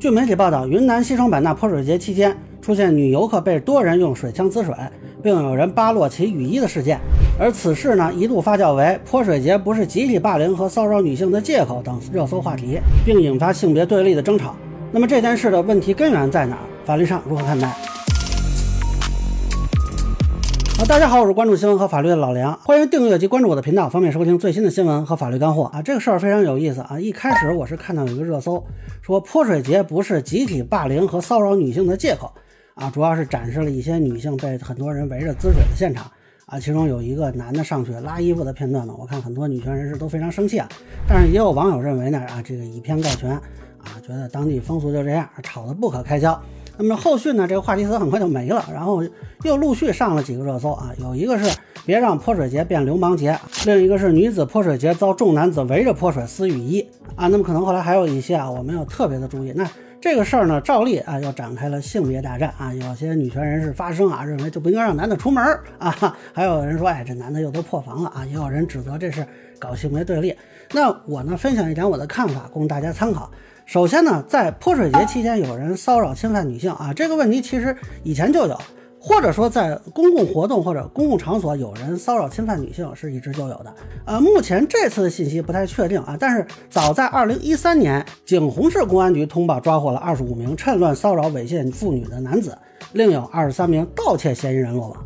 据媒体报道，云南西双版纳泼水节期间出现女游客被多人用水枪滋水，并有人扒落其雨衣的事件。而此事呢，一度发酵为泼水节不是集体霸凌和骚扰女性的借口等热搜话题，并引发性别对立的争吵。那么这件事的问题根源在哪儿？法律上如何看待？好，大家好，我是关注新闻和法律的老梁，欢迎订阅及关注我的频道，方便收听最新的新闻和法律干货啊。这个事儿非常有意思啊。一开始我是看到有一个热搜，说泼水节不是集体霸凌和骚扰女性的借口啊，主要是展示了一些女性被很多人围着滋水的现场啊。其中有一个男的上去拉衣服的片段呢，我看很多女权人士都非常生气啊。但是也有网友认为呢，啊，这个以偏概全啊，觉得当地风俗就这样，吵得不可开交。那么后续呢？这个话题词很快就没了，然后又陆续上了几个热搜啊。有一个是别让泼水节变流氓节，另一个是女子泼水节遭众男子围着泼水撕雨衣啊。那么可能后来还有一些啊，我们要特别的注意。那这个事儿呢，照例啊又展开了性别大战啊。有些女权人士发声啊，认为就不应该让男的出门啊。还有人说，哎，这男的又都破防了啊。也有人指责这是搞性别对立。那我呢，分享一点我的看法，供大家参考。首先呢，在泼水节期间有人骚扰侵犯女性啊，这个问题其实以前就有，或者说在公共活动或者公共场所有人骚扰侵犯女性是一直就有的。呃，目前这次的信息不太确定啊，但是早在二零一三年，景洪市公安局通报抓获了二十五名趁乱骚扰猥亵妇女的男子，另有二十三名盗窃嫌疑人落网。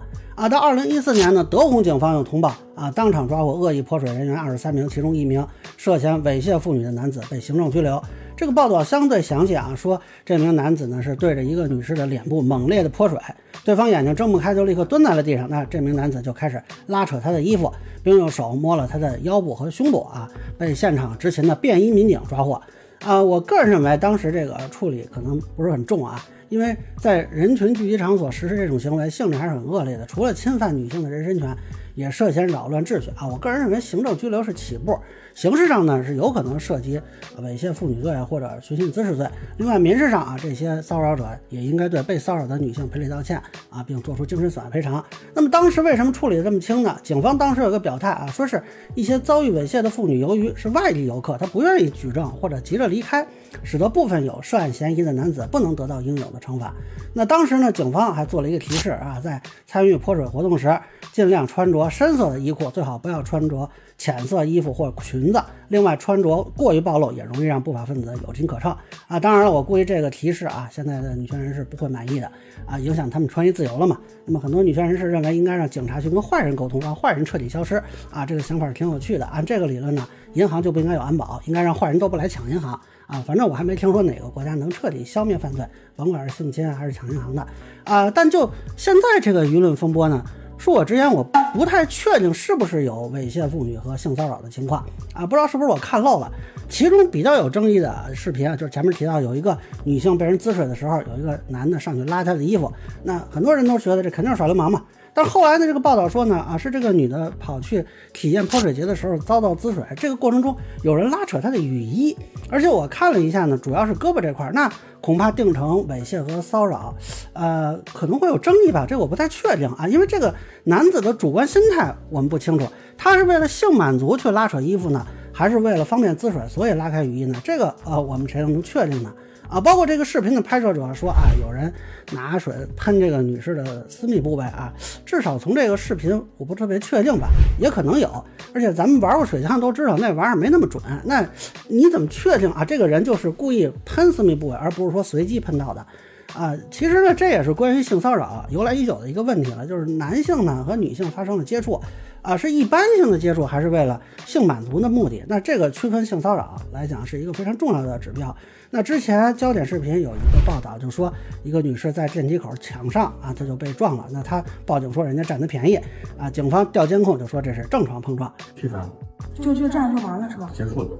啊，到二零一四年呢，德宏警方又通报啊，当场抓获恶意泼水人员二十三名，其中一名涉嫌猥亵妇女的男子被行政拘留。这个报道相对详细啊，说这名男子呢是对着一个女士的脸部猛烈的泼水，对方眼睛睁不开，就立刻蹲在了地上。那这名男子就开始拉扯她的衣服，并用手摸了她的腰部和胸部啊，被现场执勤的便衣民警抓获。啊，我个人认为当时这个处理可能不是很重啊。因为在人群聚集场所实施这种行为，性质还是很恶劣的。除了侵犯女性的人身权，也涉嫌扰乱秩序啊！我个人认为，行政拘留是起步，刑事上呢是有可能涉及猥亵妇女罪或者寻衅滋事罪。另外，民事上啊，这些骚扰者也应该对被骚扰的女性赔礼道歉啊，并做出精神损害赔偿。那么当时为什么处理的这么轻呢？警方当时有个表态啊，说是一些遭遇猥亵的妇女，由于是外地游客，她不愿意举证或者急着离开。使得部分有涉案嫌疑的男子不能得到应有的惩罚。那当时呢，警方还做了一个提示啊，在参与泼水活动时，尽量穿着深色的衣裤，最好不要穿着浅色衣服或裙子。另外，穿着过于暴露也容易让不法分子有机可乘啊。当然了，我估计这个提示啊，现在的女权人士不会满意的啊，影响他们穿衣自由了嘛。那么很多女权人士认为应该让警察去跟坏人沟通，让坏人彻底消失啊。这个想法挺有趣的。按这个理论呢，银行就不应该有安保，应该让坏人都不来抢银行。啊，反正我还没听说哪个国家能彻底消灭犯罪，甭管是性侵还是抢银行的啊。但就现在这个舆论风波呢，恕我直言，我不太确定是不是有猥亵妇女和性骚扰的情况啊。不知道是不是我看漏了。其中比较有争议的视频啊，就是前面提到有一个女性被人滋水的时候，有一个男的上去拉她的衣服，那很多人都觉得这肯定是耍流氓嘛。但后来呢，这个报道说呢，啊，是这个女的跑去体验泼水节的时候遭到滋水，这个过程中有人拉扯她的雨衣，而且我看了一下呢，主要是胳膊这块，那恐怕定成猥亵和骚扰，呃，可能会有争议吧，这我不太确定啊，因为这个男子的主观心态我们不清楚，他是为了性满足去拉扯衣服呢，还是为了方便滋水所以拉开雨衣呢？这个呃，我们谁能确定呢？啊，包括这个视频的拍摄者说啊，有人拿水喷这个女士的私密部位啊，至少从这个视频我不特别确定吧，也可能有。而且咱们玩过水枪都知道那玩意儿没那么准，那你怎么确定啊？这个人就是故意喷私密部位，而不是说随机喷到的？啊，其实呢，这也是关于性骚扰由来已久的一个问题了，就是男性呢和女性发生了接触，啊，是一般性的接触还是为了性满足的目的？那这个区分性骚扰来讲是一个非常重要的指标。那之前焦点视频有一个报道，就说一个女士在电梯口抢上啊，她就被撞了，那她报警说人家占她便宜啊，警方调监控就说这是正常碰撞，是啥？就就这样就完了是吧？结束了。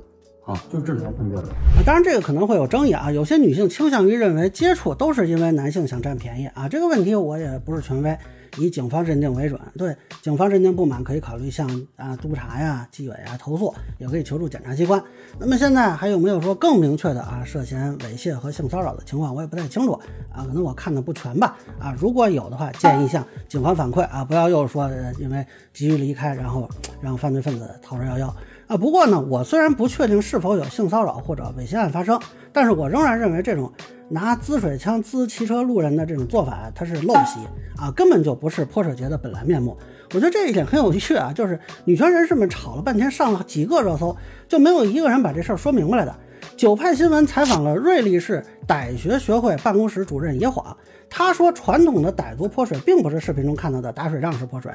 啊，就是正常碰撞的啊，当然这个可能会有争议啊，有些女性倾向于认为接触都是因为男性想占便宜啊，这个问题我也不是权威，以警方认定为准。对警方认定不满，可以考虑向啊督察呀、纪委啊投诉，也可以求助检察机关。那么现在还有没有说更明确的啊涉嫌猥亵和性骚扰的情况？我也不太清楚啊，可能我看的不全吧。啊，如果有的话，建议向警方反馈啊，不要又说因为急于离开，然后让犯罪分子逃之夭夭。啊，不过呢，我虽然不确定是否有性骚扰或者猥亵案发生，但是我仍然认为这种拿滋水枪滋骑车路人的这种做法，它是陋习啊，根本就不是泼水节的本来面目。我觉得这一点很有趣啊，就是女权人士们吵了半天，上了几个热搜，就没有一个人把这事儿说明白了的。九派新闻采访了瑞丽市傣学学会办公室主任野晃，他说传统的傣族泼水并不是视频中看到的打水仗式泼水，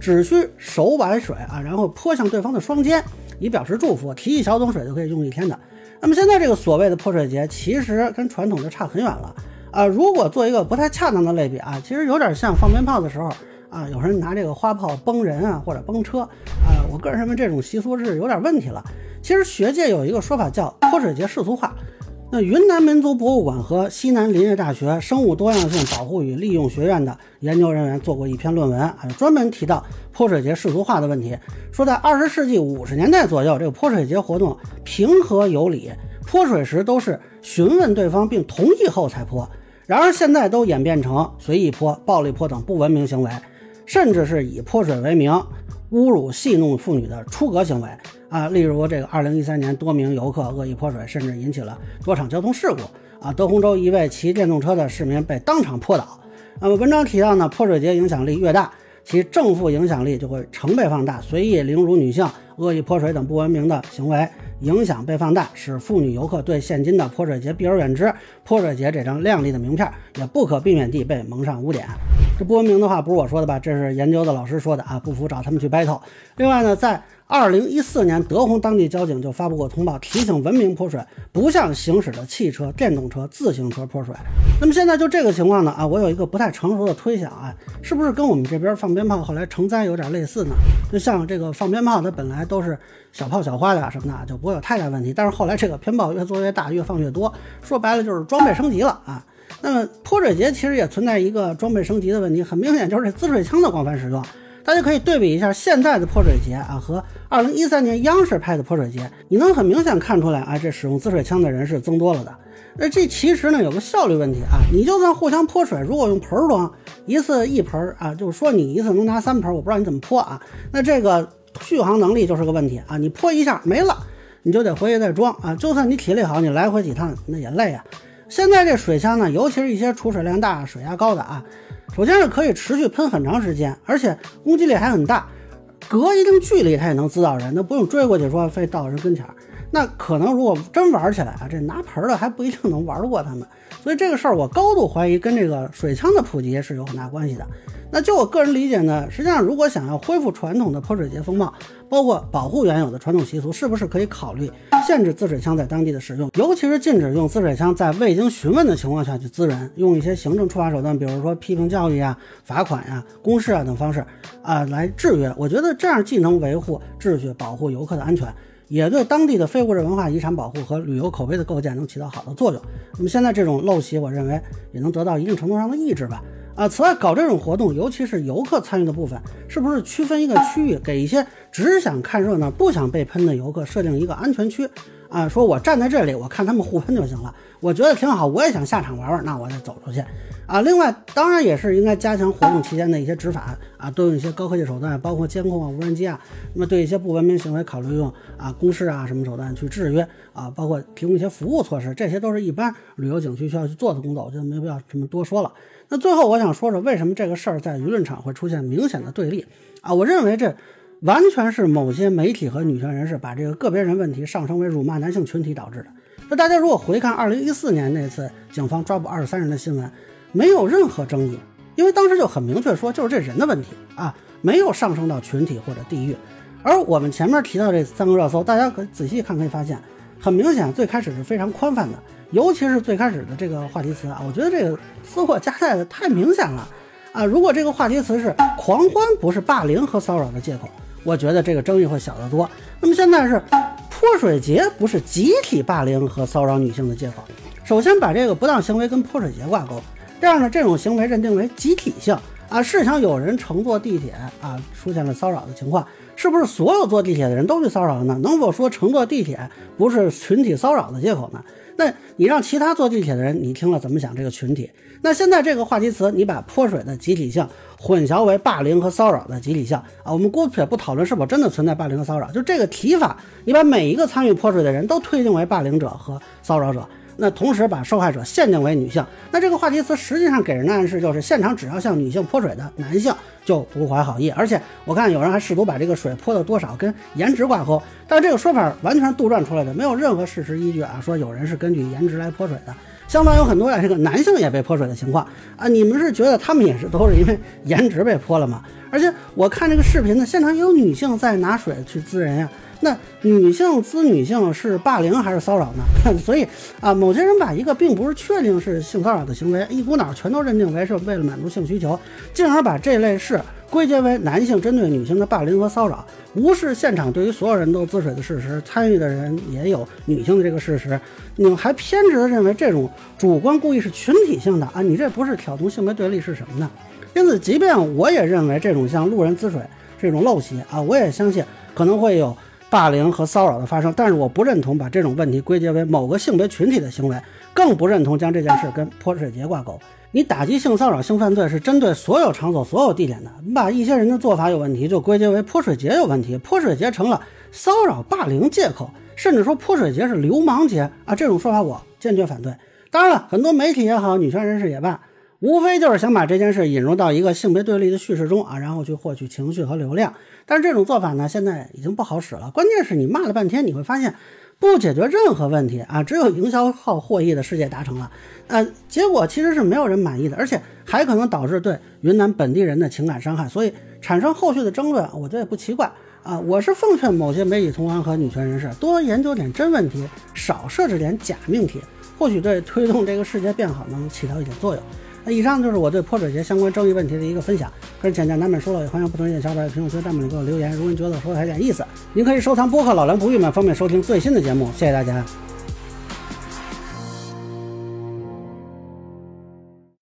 只需手挽水啊，然后泼向对方的双肩。以表示祝福，提一小桶水就可以用一天的。那么现在这个所谓的泼水节，其实跟传统就差很远了啊！如果做一个不太恰当的类比啊，其实有点像放鞭炮的时候啊，有人拿这个花炮崩人啊，或者崩车啊。我个人认为这种习俗是有点问题了。其实学界有一个说法叫泼水节世俗化。那云南民族博物馆和西南林业大学生物多样性保护与利用学院的研究人员做过一篇论文啊，专门提到泼水节世俗化的问题，说在二十世纪五十年代左右，这个泼水节活动平和有礼，泼水时都是询问对方并同意后才泼，然而现在都演变成随意泼、暴力泼等不文明行为，甚至是以泼水为名侮辱戏弄妇女的出格行为。啊，例如这个二零一三年，多名游客恶意泼水，甚至引起了多场交通事故。啊，德宏州一位骑电动车的市民被当场泼倒。那么文章提到呢，泼水节影响力越大，其正负影响力就会成倍放大。随意凌辱女性、恶意泼水等不文明的行为影响被放大，使妇女游客对现今的泼水节避而远之。泼水节这张亮丽的名片也不可避免地被蒙上污点。这不文明的话不是我说的吧？这是研究的老师说的啊，不服找他们去 battle。另外呢，在二零一四年，德宏当地交警就发布过通报，提醒文明泼水不向行驶的汽车、电动车、自行车泼水。那么现在就这个情况呢？啊，我有一个不太成熟的推想啊，是不是跟我们这边放鞭炮后来成灾有点类似呢？就像这个放鞭炮，它本来都是小炮小花的什么的，就不会有太大问题。但是后来这个鞭炮越做越大，越放越多，说白了就是装备升级了啊。那么泼水节其实也存在一个装备升级的问题，很明显就是这滋水枪的广泛使用。大家可以对比一下现在的泼水节啊和二零一三年央视拍的泼水节，你能很明显看出来啊，这使用滋水枪的人是增多了的。那这其实呢有个效率问题啊，你就算互相泼水，如果用盆装，一次一盆啊，就是说你一次能拿三盆，我不知道你怎么泼啊，那这个续航能力就是个问题啊，你泼一下没了，你就得回去再装啊，就算你体力好，你来回几趟那也累啊。现在这水枪呢，尤其是一些储水量大、水压高的啊。首先是可以持续喷很长时间，而且攻击力还很大，隔一定距离它也能滋到人，那不用追过去说非到人跟前儿。那可能如果真玩起来啊，这拿盆的还不一定能玩得过他们。所以这个事儿我高度怀疑跟这个水枪的普及是有很大关系的。那就我个人理解呢，实际上如果想要恢复传统的泼水节风貌，包括保护原有的传统习俗，是不是可以考虑限制滋水枪在当地的使用，尤其是禁止用滋水枪在未经询问的情况下去滋人，用一些行政处罚手段，比如说批评教育啊、罚款呀、公示啊等方式啊来制约。我觉得这样既能维护秩序，保护游客的安全。也对当地的非物质文化遗产保护和旅游口碑的构建能起到好的作用。那么现在这种陋习，我认为也能得到一定程度上的抑制吧。啊，此外，搞这种活动，尤其是游客参与的部分，是不是区分一个区域，给一些只想看热闹、不想被喷的游客设定一个安全区？啊，说我站在这里，我看他们互喷就行了，我觉得挺好，我也想下场玩玩，那我再走出去。啊，另外当然也是应该加强活动期间的一些执法啊，多用一些高科技手段，包括监控啊、无人机啊。那么对一些不文明行为，考虑用啊公示啊什么手段去制约啊，包括提供一些服务措施，这些都是一般旅游景区需要去做的工作，我觉得没必要这么多说了。那最后我想说说，为什么这个事儿在舆论场会出现明显的对立啊？我认为这完全是某些媒体和女权人士把这个个别人问题上升为辱骂男性群体导致的。那大家如果回看二零一四年那次警方抓捕二十三人的新闻。没有任何争议，因为当时就很明确说，就是这人的问题啊，没有上升到群体或者地域。而我们前面提到这三个热搜，大家可仔细看可以发现，很明显最开始是非常宽泛的，尤其是最开始的这个话题词啊，我觉得这个私货夹带的太明显了啊。如果这个话题词是狂欢不是霸凌和骚扰的借口，我觉得这个争议会小得多。那么现在是泼水节不是集体霸凌和骚扰女性的借口，首先把这个不当行为跟泼水节挂钩。这样呢，这种行为认定为集体性啊，试想有人乘坐地铁啊出现了骚扰的情况，是不是所有坐地铁的人都去骚扰呢？能否说乘坐地铁不是群体骚扰的借口呢？那你让其他坐地铁的人，你听了怎么想这个群体？那现在这个话题词，你把泼水的集体性混淆为霸凌和骚扰的集体性啊？我们姑且不讨论是否真的存在霸凌和骚扰，就这个提法，你把每一个参与泼水的人都推定为霸凌者和骚扰者。那同时把受害者限定为女性，那这个话题词实际上给人的暗示就是，现场只要向女性泼水的男性就不怀好意。而且我看有人还试图把这个水泼的多少跟颜值挂钩，但这个说法完全杜撰出来的，没有任何事实依据啊。说有人是根据颜值来泼水的，相当有很多啊这个男性也被泼水的情况啊。你们是觉得他们也是都是因为颜值被泼了吗？而且我看这个视频呢，现场也有女性在拿水去滋人呀。那女性滋女性是霸凌还是骚扰呢？所以啊，某些人把一个并不是确定是性骚扰的行为，一股脑全都认定为是为了满足性需求，进而把这类事归结为男性针对女性的霸凌和骚扰，无视现场对于所有人都滋水的事实，参与的人也有女性的这个事实，你们还偏执的认为这种主观故意是群体性的啊？你这不是挑动性别对立是什么呢？因此，即便我也认为这种像路人滋水这种陋习啊，我也相信可能会有。霸凌和骚扰的发生，但是我不认同把这种问题归结为某个性别群体的行为，更不认同将这件事跟泼水节挂钩。你打击性骚扰、性犯罪是针对所有场所、所有地点的，你把一些人的做法有问题就归结为泼水节有问题，泼水节成了骚扰、霸凌借口，甚至说泼水节是流氓节啊！这种说法我坚决反对。当然了，很多媒体也好，女权人士也罢。无非就是想把这件事引入到一个性别对立的叙事中啊，然后去获取情绪和流量。但是这种做法呢，现在已经不好使了。关键是你骂了半天，你会发现不解决任何问题啊，只有营销号获益的世界达成了。呃，结果其实是没有人满意的，而且还可能导致对云南本地人的情感伤害，所以产生后续的争论，我觉得也不奇怪啊。我是奉劝某些媒体同行和女权人士多研究点真问题，少设置点假命题，或许对推动这个世界变好能起到一点作用。那以上就是我对泼水节相关争议问题的一个分享，个人浅见难免说了，也欢迎不同意的小伙伴在评论区、弹幕里给我留言。如果您觉得说的还有点意思，您可以收藏播客老梁不郁闷，方便收听最新的节目。谢谢大家。